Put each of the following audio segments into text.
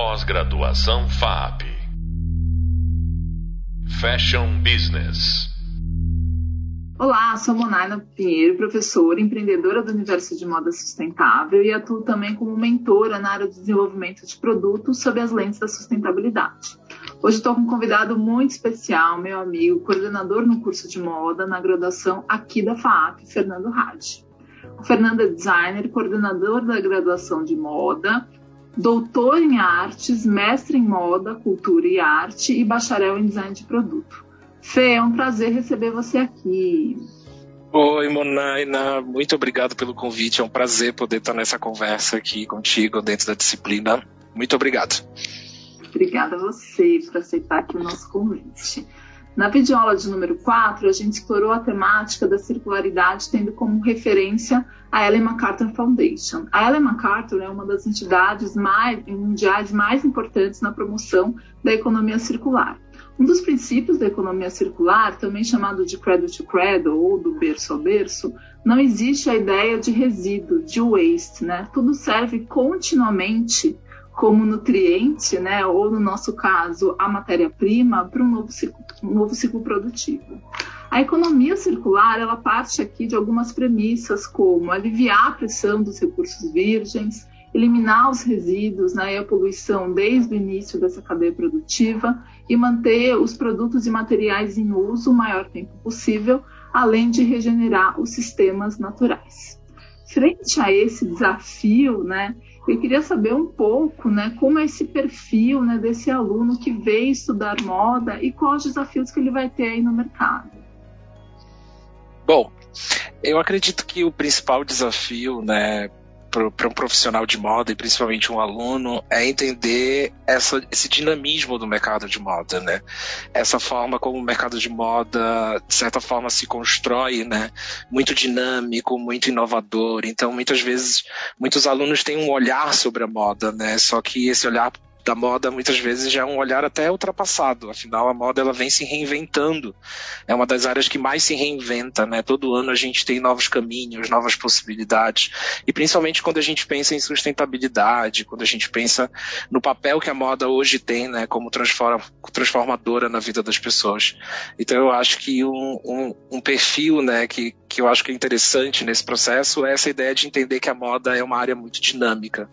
Pós-graduação FAP. Fashion Business. Olá, sou Monaina Pinheiro, professora, empreendedora do universo de moda sustentável e atuo também como mentora na área de desenvolvimento de produtos sob as lentes da sustentabilidade. Hoje estou com um convidado muito especial, meu amigo, coordenador no curso de moda na graduação aqui da FAP, Fernando Hadi. O Fernando é designer, coordenador da graduação de moda, doutor em artes, mestre em moda, cultura e arte e bacharel em design de produto. Fê, é um prazer receber você aqui. Oi, Monaina, muito obrigado pelo convite. É um prazer poder estar nessa conversa aqui contigo dentro da disciplina. Muito obrigado. Obrigada a você por aceitar aqui o nosso convite. Na videoaula de número 4, a gente explorou a temática da circularidade, tendo como referência a Ellen MacArthur Foundation. A Ellen MacArthur é uma das entidades mais, mundiais mais importantes na promoção da economia circular. Um dos princípios da economia circular, também chamado de cradle to cradle ou do berço a berço, não existe a ideia de resíduo, de waste, né? Tudo serve continuamente como nutriente, né, ou no nosso caso, a matéria-prima, para um novo ciclo, novo ciclo produtivo. A economia circular, ela parte aqui de algumas premissas, como aliviar a pressão dos recursos virgens, eliminar os resíduos né, e a poluição desde o início dessa cadeia produtiva e manter os produtos e materiais em uso o maior tempo possível, além de regenerar os sistemas naturais. Frente a esse desafio, né, eu queria saber um pouco, né, como é esse perfil, né, desse aluno que veio estudar moda e quais os desafios que ele vai ter aí no mercado. Bom, eu acredito que o principal desafio, né, para um profissional de moda e principalmente um aluno é entender essa, esse dinamismo do mercado de moda, né? Essa forma como o mercado de moda, de certa forma, se constrói, né? Muito dinâmico, muito inovador. Então, muitas vezes, muitos alunos têm um olhar sobre a moda, né? Só que esse olhar da moda muitas vezes já é um olhar até ultrapassado. Afinal, a moda ela vem se reinventando. É uma das áreas que mais se reinventa, né? Todo ano a gente tem novos caminhos, novas possibilidades. E principalmente quando a gente pensa em sustentabilidade, quando a gente pensa no papel que a moda hoje tem, né? Como transformadora na vida das pessoas. Então eu acho que um, um, um perfil, né? Que, que eu acho que é interessante nesse processo é essa ideia de entender que a moda é uma área muito dinâmica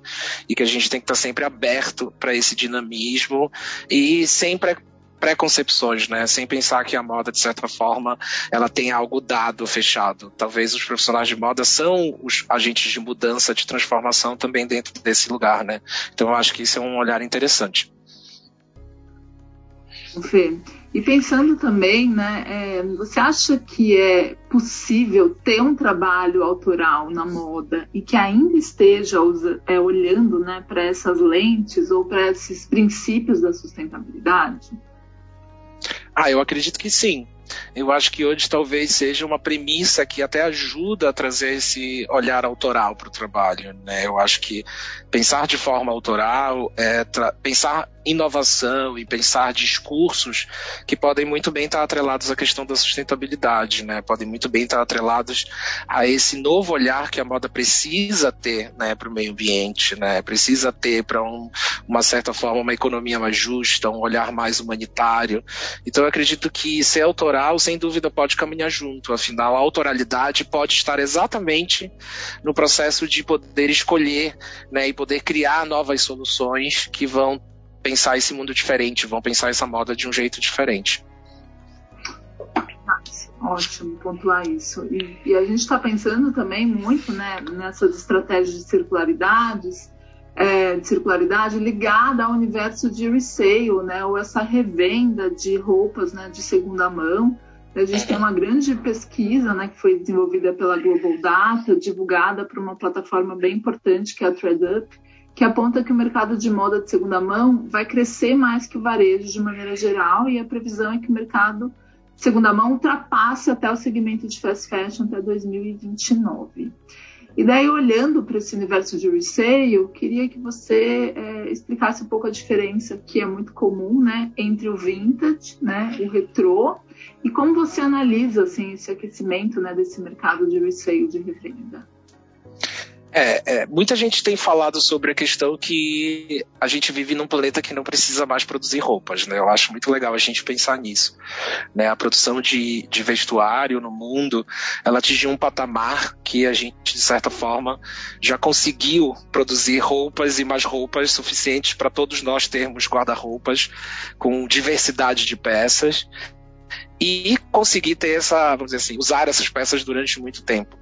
e que a gente tem que estar sempre aberto para esse esse dinamismo e sempre preconcepções, né? Sem pensar que a moda, de certa forma, ela tem algo dado, fechado. Talvez os profissionais de moda são os agentes de mudança, de transformação também dentro desse lugar, né? Então eu acho que isso é um olhar interessante. Fê, e pensando também, né, é, você acha que é possível ter um trabalho autoral na moda e que ainda esteja é, olhando né, para essas lentes ou para esses princípios da sustentabilidade? Ah, eu acredito que sim. Eu acho que hoje talvez seja uma premissa que até ajuda a trazer esse olhar autoral para o trabalho. Né? Eu acho que pensar de forma autoral é pensar inovação e pensar discursos que podem muito bem estar atrelados à questão da sustentabilidade, né? Podem muito bem estar atrelados a esse novo olhar que a moda precisa ter, né, para o meio ambiente, né? Precisa ter para um, uma certa forma uma economia mais justa, um olhar mais humanitário. Então eu acredito que ser autoral, sem dúvida, pode caminhar junto. Afinal, a autoralidade pode estar exatamente no processo de poder escolher, né, e poder criar novas soluções que vão pensar esse mundo diferente, vão pensar essa moda de um jeito diferente. Ótimo pontuar isso. E, e a gente está pensando também muito né, nessas estratégias de circularidades, é, de circularidade ligada ao universo de resale, né, ou essa revenda de roupas né, de segunda mão. A gente tem uma grande pesquisa né, que foi desenvolvida pela Global Data, divulgada por uma plataforma bem importante que é a ThreadUp, que aponta que o mercado de moda de segunda mão vai crescer mais que o varejo de maneira geral e a previsão é que o mercado de segunda mão ultrapasse até o segmento de fast fashion até 2029. E daí, olhando para esse universo de resale, eu queria que você é, explicasse um pouco a diferença que é muito comum né, entre o vintage, né, o retrô, e como você analisa assim, esse aquecimento né, desse mercado de resale de revenda. É, é, muita gente tem falado sobre a questão que a gente vive num planeta que não precisa mais produzir roupas, né? Eu acho muito legal a gente pensar nisso. Né? A produção de, de vestuário no mundo, ela atingiu um patamar que a gente, de certa forma, já conseguiu produzir roupas e mais roupas suficientes para todos nós termos guarda-roupas com diversidade de peças e conseguir ter essa, vamos dizer assim, usar essas peças durante muito tempo.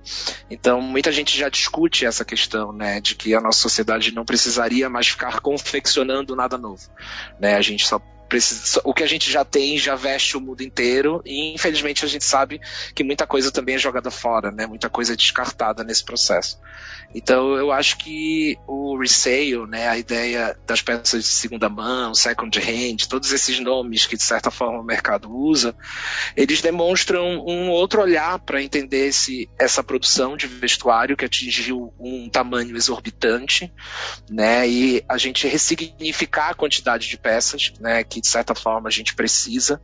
Então, muita gente já discute essa questão, né, de que a nossa sociedade não precisaria mais ficar confeccionando nada novo, né? A gente só precisa, o que a gente já tem já veste o mundo inteiro e infelizmente a gente sabe que muita coisa também é jogada fora, né? Muita coisa é descartada nesse processo. Então eu acho que o resale, né, a ideia das peças de segunda mão, second hand, todos esses nomes que de certa forma o mercado usa, eles demonstram um outro olhar para entender esse, essa produção de vestuário que atingiu um tamanho exorbitante, né, e a gente ressignificar a quantidade de peças, né, que de certa forma a gente precisa.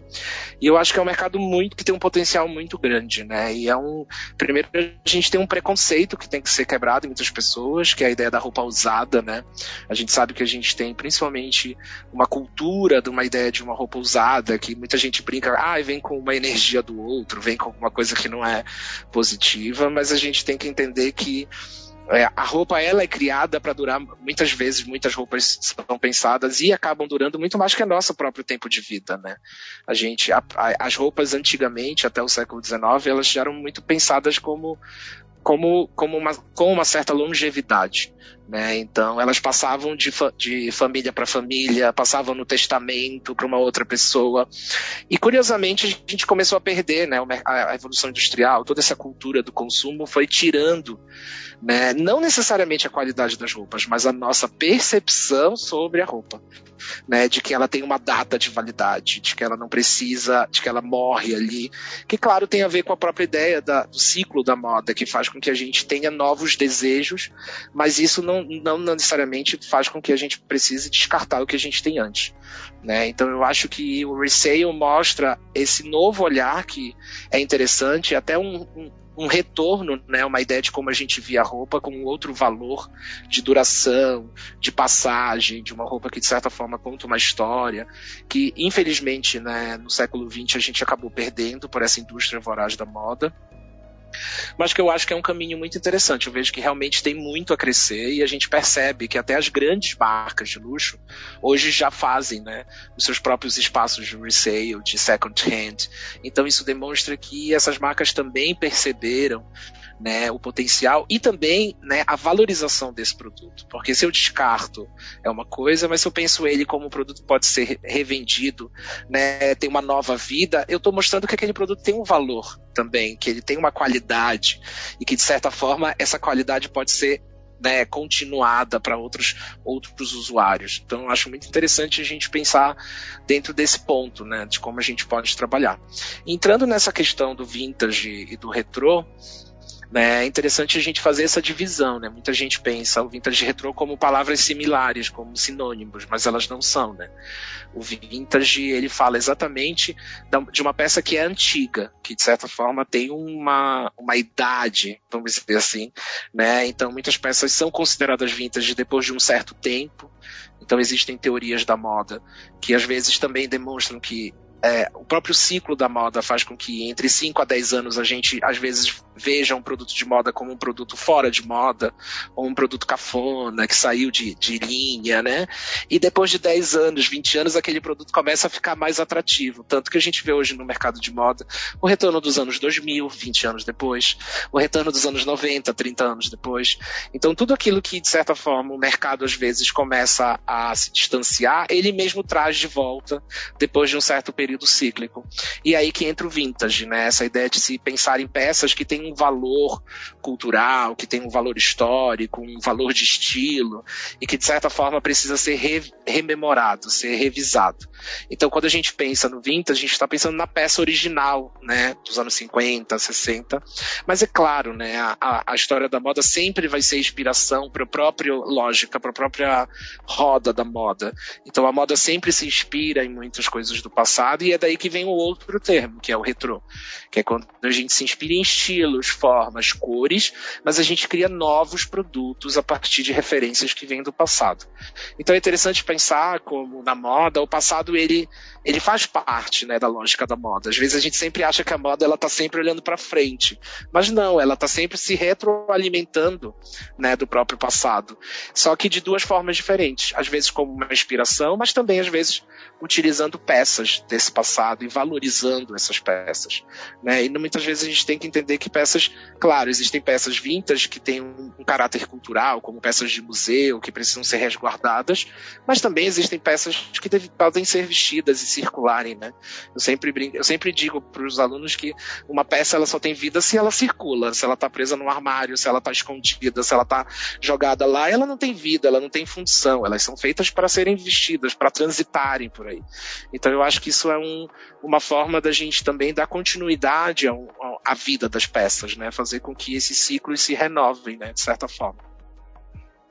E eu acho que é um mercado muito que tem um potencial muito grande, né? E é um primeiro a gente tem um preconceito que tem que ser quebrado em muitas pessoas, que é a ideia da roupa usada, né? A gente sabe que a gente tem principalmente uma cultura de uma ideia de uma roupa usada, que muita gente brinca, ah, vem com uma energia do outro, vem com alguma coisa que não é positiva, mas a gente tem que entender que é, a roupa ela é criada para durar muitas vezes, muitas roupas são pensadas e acabam durando muito mais que o nosso próprio tempo de vida, né? A gente, a, a, as roupas antigamente, até o século XIX, elas eram muito pensadas como como, como uma, com uma certa longevidade. Né? Então, elas passavam de, fa de família para família, passavam no testamento para uma outra pessoa. E, curiosamente, a gente começou a perder né? a, a evolução industrial, toda essa cultura do consumo foi tirando né? não necessariamente a qualidade das roupas, mas a nossa percepção sobre a roupa né, de que ela tem uma data de validade, de que ela não precisa, de que ela morre ali, que claro tem a ver com a própria ideia da, do ciclo da moda, que faz com que a gente tenha novos desejos, mas isso não, não necessariamente faz com que a gente precise descartar o que a gente tem antes. Né? Então eu acho que o resale mostra esse novo olhar que é interessante, até um, um um retorno, né, uma ideia de como a gente via a roupa com outro valor de duração, de passagem, de uma roupa que de certa forma conta uma história, que infelizmente né, no século XX a gente acabou perdendo por essa indústria voraz da moda mas que eu acho que é um caminho muito interessante. Eu vejo que realmente tem muito a crescer e a gente percebe que até as grandes marcas de luxo hoje já fazem né, os seus próprios espaços de resale, de second hand. Então isso demonstra que essas marcas também perceberam né, o potencial e também né, a valorização desse produto. Porque se eu descarto é uma coisa, mas se eu penso ele como um produto pode ser revendido, né, tem uma nova vida, eu estou mostrando que aquele produto tem um valor também, que ele tem uma qualidade e que de certa forma essa qualidade pode ser né, continuada para outros, outros usuários. Então, acho muito interessante a gente pensar dentro desse ponto, né, de como a gente pode trabalhar. Entrando nessa questão do vintage e do retrô, né? É interessante a gente fazer essa divisão, né? Muita gente pensa o vintage retrô como palavras similares, como sinônimos, mas elas não são, né? O vintage, ele fala exatamente de uma peça que é antiga, que de certa forma tem uma, uma idade, vamos dizer assim, né? Então muitas peças são consideradas vintage depois de um certo tempo, então existem teorias da moda que às vezes também demonstram que é, o próprio ciclo da moda faz com que entre 5 a 10 anos a gente às vezes veja um produto de moda como um produto fora de moda, ou um produto cafona, que saiu de, de linha, né? E depois de 10 anos, 20 anos, aquele produto começa a ficar mais atrativo. Tanto que a gente vê hoje no mercado de moda o retorno dos anos 2000, 20 anos depois, o retorno dos anos 90, 30 anos depois. Então tudo aquilo que, de certa forma, o mercado às vezes começa a se distanciar, ele mesmo traz de volta depois de um certo período período cíclico. E aí que entra o vintage, né? Essa ideia de se pensar em peças que têm um valor cultural, que tem um valor histórico, um valor de estilo, e que de certa forma precisa ser re rememorado, ser revisado. Então, quando a gente pensa no vintage, a gente está pensando na peça original, né? Dos anos 50, 60. Mas é claro, né? A, a história da moda sempre vai ser inspiração para a própria lógica, para a própria roda da moda. Então, a moda sempre se inspira em muitas coisas do passado e é daí que vem o outro termo, que é o retrô, que é quando a gente se inspira em estilos, formas, cores, mas a gente cria novos produtos a partir de referências que vêm do passado. Então é interessante pensar como na moda, o passado ele, ele faz parte né, da lógica da moda. Às vezes a gente sempre acha que a moda ela está sempre olhando para frente, mas não, ela está sempre se retroalimentando né, do próprio passado. Só que de duas formas diferentes. Às vezes como uma inspiração, mas também às vezes utilizando peças desse passado e valorizando essas peças. Né? E muitas vezes a gente tem que entender que peças, claro, existem peças vintage que têm um, um caráter cultural, como peças de museu, que precisam ser resguardadas, mas também existem peças que deve, podem ser vestidas e circularem. Né? Eu, sempre brinco, eu sempre digo para os alunos que uma peça ela só tem vida se ela circula, se ela está presa no armário, se ela está escondida, se ela está jogada lá, ela não tem vida, ela não tem função, elas são feitas para serem vestidas, para transitarem por aí. Então eu acho que isso é um, uma forma da gente também dar continuidade à vida das peças, né? Fazer com que esses ciclos se renovem, né? De certa forma.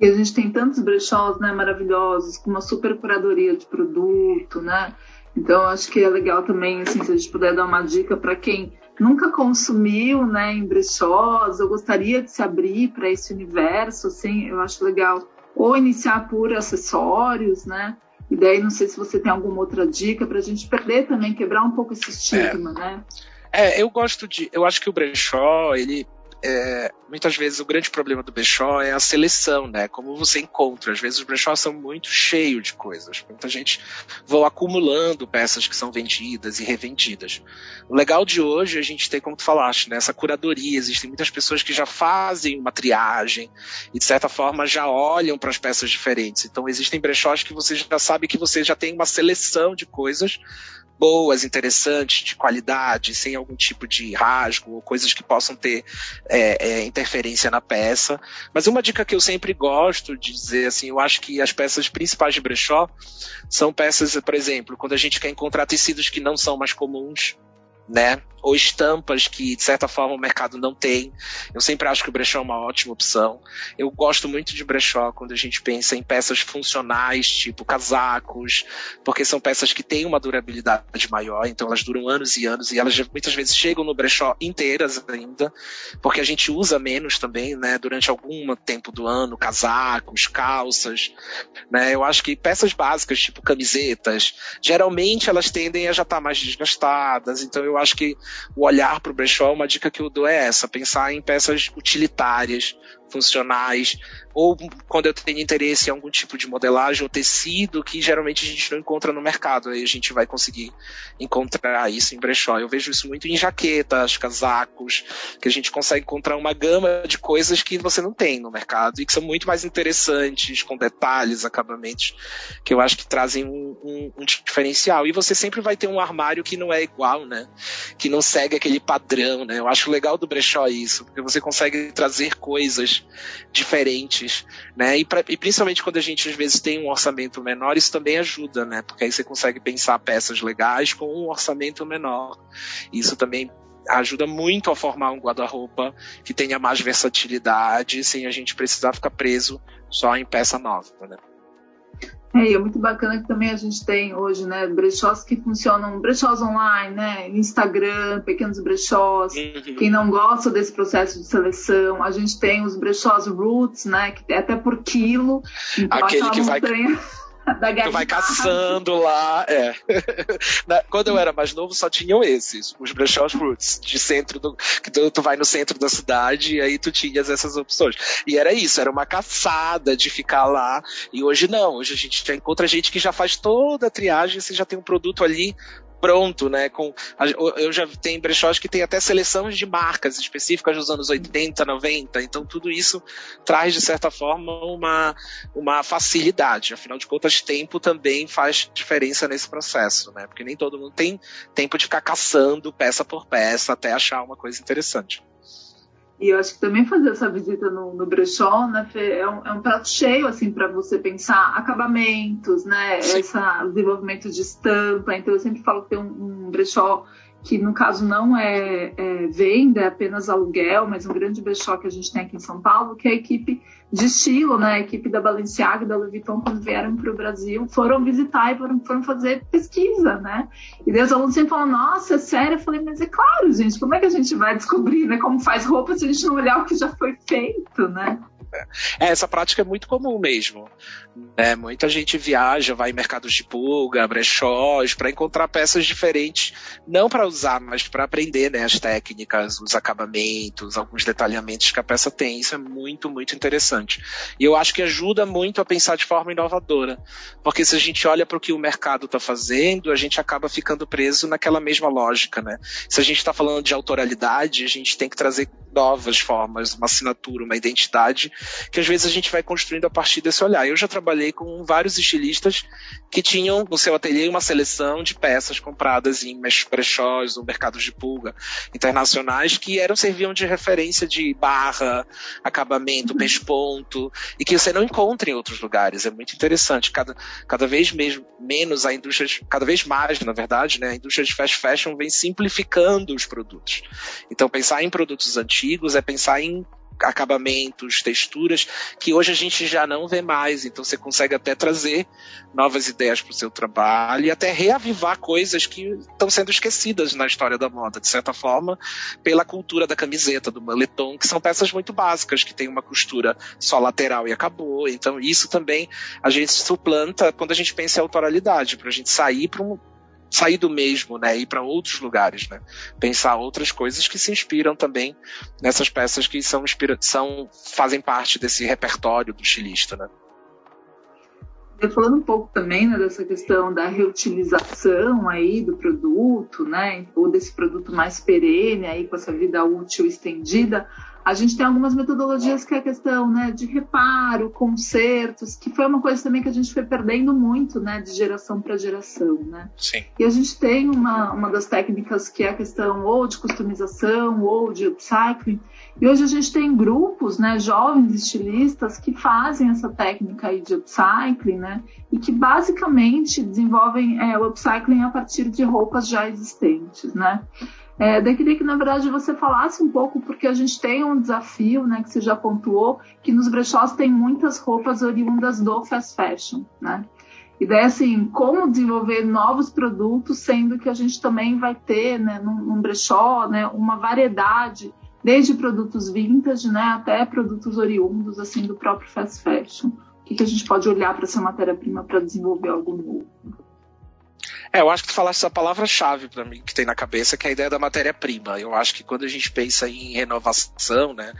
E a gente tem tantos brechós, né? Maravilhosos, com uma super curadoria de produto, né? Então acho que é legal também, assim, se a gente puder dar uma dica para quem nunca consumiu, né, em brechós, eu gostaria de se abrir para esse universo, assim, eu acho legal ou iniciar por acessórios, né? E daí não sei se você tem alguma outra dica para a gente perder também, quebrar um pouco esse estigma, é. né? É, eu gosto de. Eu acho que o brechó, ele é, muitas vezes o grande problema do brechó é a seleção, né? Como você encontra. Às vezes os brechós são muito cheios de coisas. Muita gente vai acumulando peças que são vendidas e revendidas. O legal de hoje é a gente tem, como tu falaste, né? Essa curadoria. Existem muitas pessoas que já fazem uma triagem e, de certa forma, já olham para as peças diferentes. Então, existem brechós que você já sabe que você já tem uma seleção de coisas boas, interessantes, de qualidade, sem algum tipo de rasgo ou coisas que possam ter é, é, interferência na peça. Mas uma dica que eu sempre gosto de dizer, assim, eu acho que as peças principais de brechó são peças, por exemplo, quando a gente quer encontrar tecidos que não são mais comuns, né? Ou estampas que, de certa forma, o mercado não tem. Eu sempre acho que o brechó é uma ótima opção. Eu gosto muito de brechó quando a gente pensa em peças funcionais, tipo casacos, porque são peças que têm uma durabilidade maior, então elas duram anos e anos, e elas muitas vezes chegam no brechó inteiras ainda, porque a gente usa menos também, né? Durante algum tempo do ano, casacos, calças, né? Eu acho que peças básicas, tipo camisetas, geralmente elas tendem a já estar tá mais desgastadas, então eu acho que o olhar para o brechó, uma dica que eu dou é essa: pensar em peças utilitárias, funcionais, ou quando eu tenho interesse em algum tipo de modelagem ou tecido que geralmente a gente não encontra no mercado, aí a gente vai conseguir encontrar isso em brechó. Eu vejo isso muito em jaquetas, casacos, que a gente consegue encontrar uma gama de coisas que você não tem no mercado e que são muito mais interessantes, com detalhes, acabamentos, que eu acho que trazem um, um, um diferencial. E você sempre vai ter um armário que não é igual, né? Que não segue aquele padrão, né? Eu acho legal do brechó isso, porque você consegue trazer coisas diferentes, né? E, pra, e, principalmente quando a gente às vezes tem um orçamento menor, isso também ajuda, né? Porque aí você consegue pensar peças legais com um orçamento menor. Isso também ajuda muito a formar um guarda-roupa que tenha mais versatilidade, sem a gente precisar ficar preso só em peça nova, né? É, e é muito bacana que também a gente tem hoje, né, brechós que funcionam, brechós online, né, Instagram, pequenos brechós. Uhum. Quem não gosta desse processo de seleção, a gente tem os brechós roots, né, que é até por quilo. Então Aquele que montanha... da Tu vai caçando lá. É. Quando eu era mais novo, só tinham esses, os brechós roots, de centro do. Que tu, tu vai no centro da cidade e aí tu tinhas essas opções. E era isso, era uma caçada de ficar lá. E hoje não, hoje a gente já encontra gente que já faz toda a triagem, você já tem um produto ali pronto, né? Com, eu já tenho brechós que tem até seleções de marcas específicas dos anos 80, 90, então tudo isso traz, de certa forma, uma, uma facilidade. Afinal de contas, tempo também faz diferença nesse processo, né? Porque nem todo mundo tem tempo de ficar caçando peça por peça até achar uma coisa interessante. E eu acho que também fazer essa visita no, no brechó, né, Fê, é um, é um prato cheio, assim, para você pensar acabamentos, né, Sim. esse desenvolvimento de estampa. Então, eu sempre falo que tem um, um brechó que no caso não é, é, venda, é apenas aluguel, mas um grande brechó que a gente tem aqui em São Paulo, que é a equipe de estilo, né? A equipe da Balenciaga e da Louis Vuitton, quando vieram para o Brasil, foram visitar e foram, foram, fazer pesquisa, né? E Deus alunos sempre falam, nossa, é sério? Eu falei, mas é claro, gente, como é que a gente vai descobrir, né? Como faz roupa se a gente não olhar o que já foi feito, né? É, essa prática é muito comum mesmo. Né? Muita gente viaja, vai em mercados de pulga, brechós, para encontrar peças diferentes, não para usar, mas para aprender né, as técnicas, os acabamentos, alguns detalhamentos que a peça tem. Isso é muito, muito interessante. E eu acho que ajuda muito a pensar de forma inovadora, porque se a gente olha para o que o mercado está fazendo, a gente acaba ficando preso naquela mesma lógica. Né? Se a gente está falando de autoralidade, a gente tem que trazer novas formas, uma assinatura, uma identidade, que às vezes a gente vai construindo a partir desse olhar. Eu já trabalhei com vários estilistas que tinham no seu ateliê uma seleção de peças compradas em brechós ou mercados de pulga internacionais que eram serviam de referência de barra, acabamento, pesponto e que você não encontra em outros lugares. É muito interessante. Cada, cada vez mesmo, menos a indústria, cada vez mais, na verdade, né, a indústria de fast fashion vem simplificando os produtos. Então, pensar em produtos antigos é pensar em acabamentos, texturas, que hoje a gente já não vê mais. Então você consegue até trazer novas ideias para o seu trabalho e até reavivar coisas que estão sendo esquecidas na história da moda, de certa forma, pela cultura da camiseta, do moletom, que são peças muito básicas, que tem uma costura só lateral e acabou. Então isso também a gente suplanta quando a gente pensa em autoralidade, para a gente sair para um sair do mesmo, né, ir para outros lugares, né, pensar outras coisas que se inspiram também nessas peças que são, são fazem parte desse repertório do estilista, né. Falando um pouco também né, dessa questão da reutilização aí do produto, né, ou desse produto mais perene aí com essa vida útil estendida, a gente tem algumas metodologias que é a questão né, de reparo, consertos, que foi uma coisa também que a gente foi perdendo muito né, de geração para geração. Né? Sim. E a gente tem uma, uma das técnicas que é a questão ou de customização ou de upcycling. E hoje a gente tem grupos, né, jovens estilistas que fazem essa técnica aí de upcycling, né, e que basicamente desenvolvem é, o upcycling a partir de roupas já existentes, né. É, daí queria que, na verdade, você falasse um pouco, porque a gente tem um desafio, né, que você já pontuou, que nos brechós tem muitas roupas oriundas do fast fashion, né? E daí, assim, como desenvolver novos produtos, sendo que a gente também vai ter, né, num, num brechó, né, uma variedade, desde produtos vintage, né, até produtos oriundos, assim, do próprio fast fashion. O que, que a gente pode olhar para essa matéria-prima para desenvolver algo novo? É, eu acho que tu falaste essa palavra-chave para mim que tem na cabeça, que é a ideia da matéria-prima. Eu acho que quando a gente pensa em renovação, né,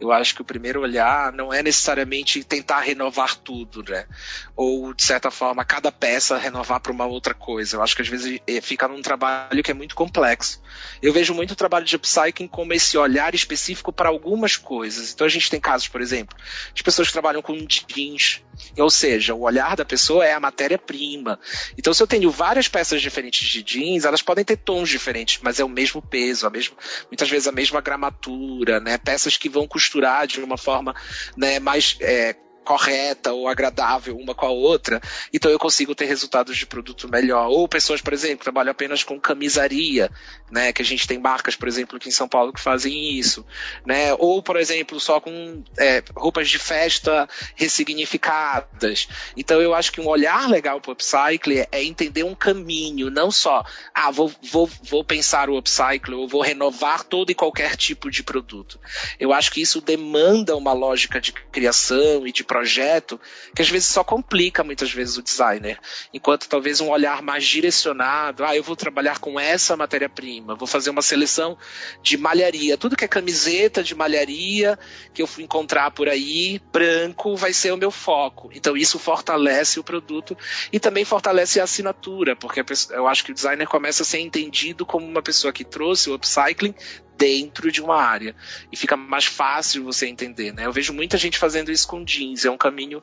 eu acho que o primeiro olhar não é necessariamente tentar renovar tudo, né? Ou, de certa forma, cada peça renovar para uma outra coisa. Eu acho que às vezes eh, fica num trabalho que é muito complexo. Eu vejo muito o trabalho de upcycling como esse olhar específico para algumas coisas. Então a gente tem casos, por exemplo, de pessoas que trabalham com jeans, ou seja, o olhar da pessoa é a matéria-prima. Então, se eu tenho várias peças diferentes de jeans, elas podem ter tons diferentes, mas é o mesmo peso, a mesma, muitas vezes a mesma gramatura, né? Peças que vão costurar de uma forma né, mais é, correta ou agradável uma com a outra, então eu consigo ter resultados de produto melhor. Ou pessoas, por exemplo, que trabalham apenas com camisaria, né, que a gente tem marcas, por exemplo, aqui em São Paulo que fazem isso, né, ou, por exemplo, só com é, roupas de festa ressignificadas. Então eu acho que um olhar legal para o upcycle é entender um caminho, não só, ah, vou, vou, vou pensar o upcycle ou vou renovar todo e qualquer tipo de produto. Eu acho que isso demanda uma lógica de criação e de projeto que às vezes só complica muitas vezes o designer. Enquanto talvez um olhar mais direcionado, ah, eu vou trabalhar com essa matéria-prima, vou fazer uma seleção de malharia. Tudo que é camiseta de malharia que eu fui encontrar por aí, branco, vai ser o meu foco. Então isso fortalece o produto e também fortalece a assinatura, porque eu acho que o designer começa a ser entendido como uma pessoa que trouxe o upcycling dentro de uma área e fica mais fácil você entender, né? Eu vejo muita gente fazendo isso com jeans, é um caminho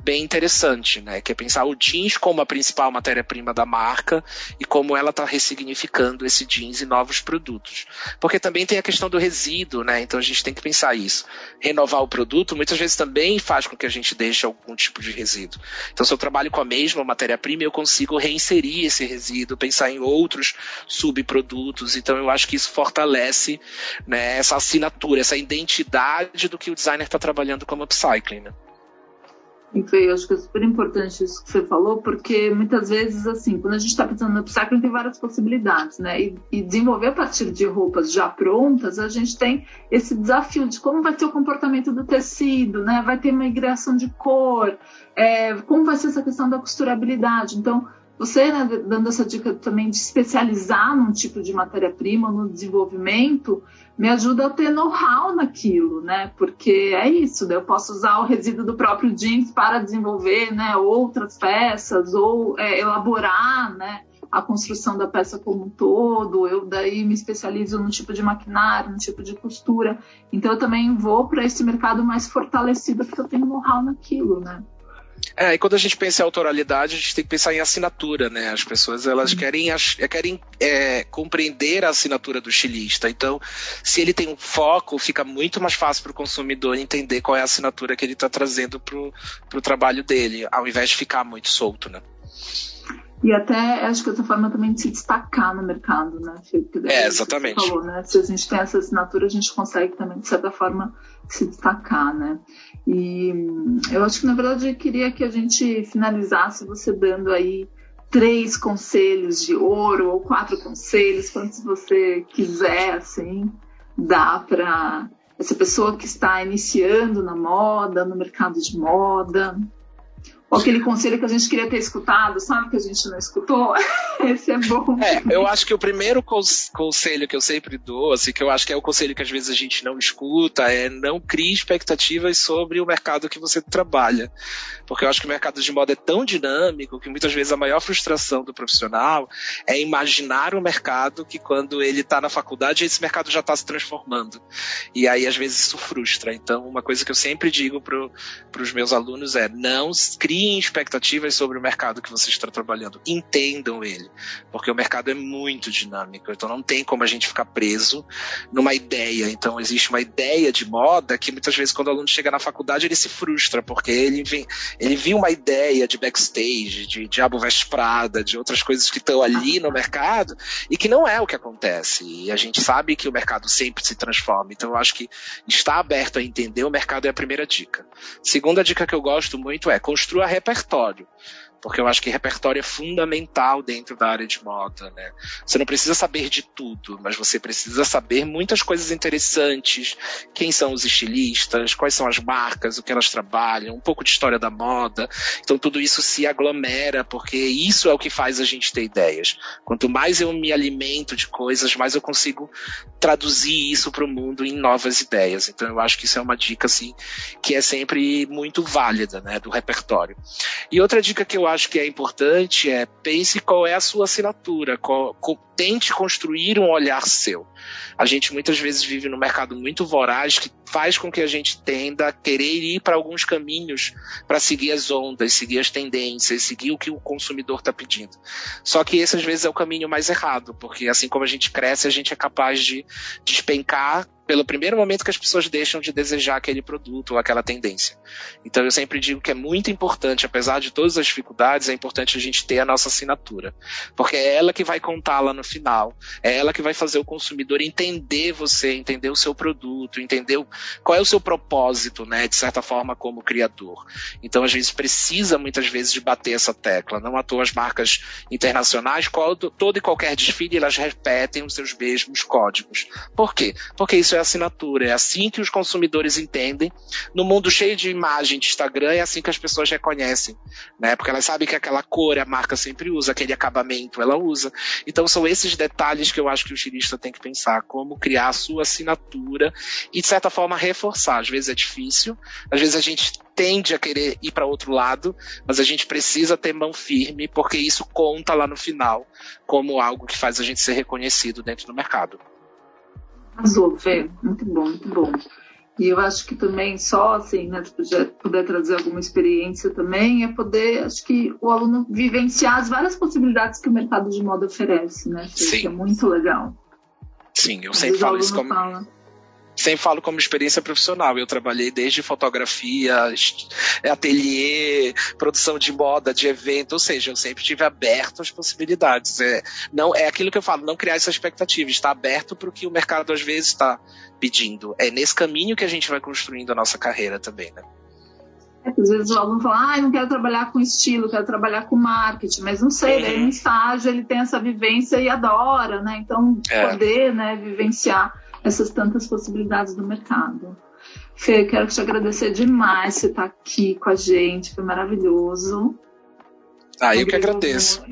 bem interessante, né? Que é pensar o jeans como a principal matéria-prima da marca e como ela está ressignificando esse jeans em novos produtos. Porque também tem a questão do resíduo, né? Então a gente tem que pensar isso. Renovar o produto muitas vezes também faz com que a gente deixe algum tipo de resíduo. Então se eu trabalho com a mesma matéria-prima, eu consigo reinserir esse resíduo, pensar em outros subprodutos. Então eu acho que isso fortalece né, essa assinatura, essa identidade do que o designer está trabalhando como upcycling. Né? Então, eu acho que é super importante isso que você falou, porque muitas vezes, assim, quando a gente está pensando no upcycling, tem várias possibilidades, né? E, e, desenvolver a partir de roupas já prontas, a gente tem esse desafio de como vai ser o comportamento do tecido, né? Vai ter migração de cor, é, como vai ser essa questão da costurabilidade. Então, você né, dando essa dica também de especializar num tipo de matéria-prima no desenvolvimento, me ajuda a ter know-how naquilo, né? Porque é isso, né? eu posso usar o resíduo do próprio jeans para desenvolver né, outras peças ou é, elaborar né, a construção da peça como um todo. Eu daí me especializo no tipo de maquinário, no tipo de costura. Então eu também vou para esse mercado mais fortalecido porque eu tenho know-how naquilo, né? É, e quando a gente pensa em autoralidade, a gente tem que pensar em assinatura, né? As pessoas elas uhum. querem, querem é, compreender a assinatura do estilista. Então, se ele tem um foco, fica muito mais fácil para o consumidor entender qual é a assinatura que ele está trazendo para o trabalho dele, ao invés de ficar muito solto, né? E até acho que essa forma também de se destacar no mercado, né? É, exatamente. Falou, né? Se a gente tem essa assinatura, a gente consegue também, de certa forma, se destacar, né? E eu acho que, na verdade, eu queria que a gente finalizasse você dando aí três conselhos de ouro ou quatro conselhos, quantos você quiser, assim, dá para essa pessoa que está iniciando na moda, no mercado de moda, ou aquele conselho que a gente queria ter escutado, sabe, que a gente não escutou. Esse é bom. É, eu acho que o primeiro conselho que eu sempre dou, assim, que eu acho que é o conselho que às vezes a gente não escuta, é não crie expectativas sobre o mercado que você trabalha. Porque eu acho que o mercado de moda é tão dinâmico que muitas vezes a maior frustração do profissional é imaginar o um mercado que quando ele está na faculdade, esse mercado já está se transformando. E aí, às vezes, isso frustra. Então, uma coisa que eu sempre digo para os meus alunos é não crie criem expectativas sobre o mercado que você está trabalhando. Entendam ele. Porque o mercado é muito dinâmico. Então não tem como a gente ficar preso numa ideia. Então existe uma ideia de moda que muitas vezes quando o aluno chega na faculdade ele se frustra, porque ele, vem, ele viu uma ideia de backstage, de Diabo Veste Prada, de outras coisas que estão ali no mercado e que não é o que acontece. E a gente sabe que o mercado sempre se transforma. Então eu acho que estar aberto a entender o mercado é a primeira dica. Segunda dica que eu gosto muito é construa repertório porque eu acho que repertório é fundamental dentro da área de moda, né? Você não precisa saber de tudo, mas você precisa saber muitas coisas interessantes, quem são os estilistas, quais são as marcas, o que elas trabalham, um pouco de história da moda. Então tudo isso se aglomera, porque isso é o que faz a gente ter ideias. Quanto mais eu me alimento de coisas, mais eu consigo traduzir isso para o mundo em novas ideias. Então eu acho que isso é uma dica assim que é sempre muito válida, né, do repertório. E outra dica que eu acho que é importante é pense qual é a sua assinatura, qual, tente construir um olhar seu. A gente muitas vezes vive num mercado muito voraz que faz com que a gente tenda a querer ir para alguns caminhos para seguir as ondas, seguir as tendências, seguir o que o consumidor está pedindo. Só que esse às vezes é o caminho mais errado, porque assim como a gente cresce, a gente é capaz de despencar pelo primeiro momento que as pessoas deixam de desejar aquele produto ou aquela tendência. Então eu sempre digo que é muito importante, apesar de todas as dificuldades, é importante a gente ter a nossa assinatura, porque é ela que vai contar lá no final, é ela que vai fazer o consumidor entender você, entender o seu produto, entender qual é o seu propósito, né, de certa forma como criador. Então a gente precisa muitas vezes de bater essa tecla. Não à toa as marcas internacionais, todo e qualquer desfile elas repetem os seus mesmos códigos. Por quê? Porque isso é assinatura. É assim que os consumidores entendem. No mundo cheio de imagem de Instagram, é assim que as pessoas reconhecem, né? Porque elas sabem que aquela cor a marca sempre usa, aquele acabamento ela usa. Então são esses detalhes que eu acho que o estilista tem que pensar, como criar a sua assinatura e de certa forma reforçar. Às vezes é difícil, às vezes a gente tende a querer ir para outro lado, mas a gente precisa ter mão firme, porque isso conta lá no final como algo que faz a gente ser reconhecido dentro do mercado. Arrasou, Fê. Muito bom, muito bom. E eu acho que também só assim, né, se puder, puder trazer alguma experiência também, é poder, acho que o aluno vivenciar as várias possibilidades que o mercado de moda oferece, né? Sim. Que é muito legal. Sim, eu sempre falo isso como. Fala sempre falo como experiência profissional. Eu trabalhei desde fotografia, ateliê, produção de moda, de evento, ou seja, eu sempre tive aberto às possibilidades. É, não, é aquilo que eu falo, não criar essa expectativa, estar aberto para o que o mercado às vezes está pedindo. É nesse caminho que a gente vai construindo a nossa carreira também, né? É, às vezes o aluno fala, ah, eu não quero trabalhar com estilo, quero trabalhar com marketing, mas não sei, uhum. daí no estágio ele tem essa vivência e adora, né? Então, é. poder né, vivenciar essas tantas possibilidades do mercado. Fê, quero te agradecer demais você estar aqui com a gente, foi maravilhoso. Ah, eu que agradeço.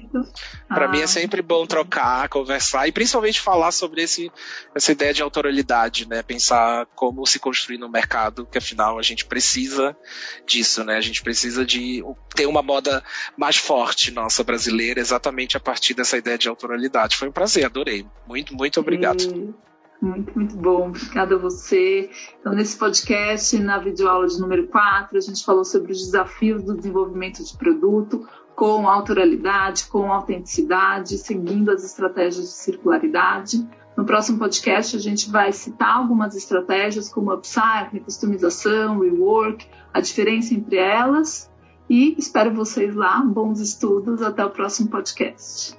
Para ah. mim é sempre bom trocar, conversar e principalmente falar sobre esse, essa ideia de autoralidade, né? Pensar como se construir no mercado, que afinal a gente precisa disso, né? A gente precisa de ter uma moda mais forte nossa brasileira, exatamente a partir dessa ideia de autoralidade. Foi um prazer, adorei. Muito, muito obrigado. E... Muito, muito bom. Obrigada a você. Então, nesse podcast, na videoaula de número 4, a gente falou sobre os desafios do desenvolvimento de produto com autoralidade, com autenticidade, seguindo as estratégias de circularidade. No próximo podcast, a gente vai citar algumas estratégias como upcycling, customização, rework, a diferença entre elas. E espero vocês lá. Bons estudos. Até o próximo podcast.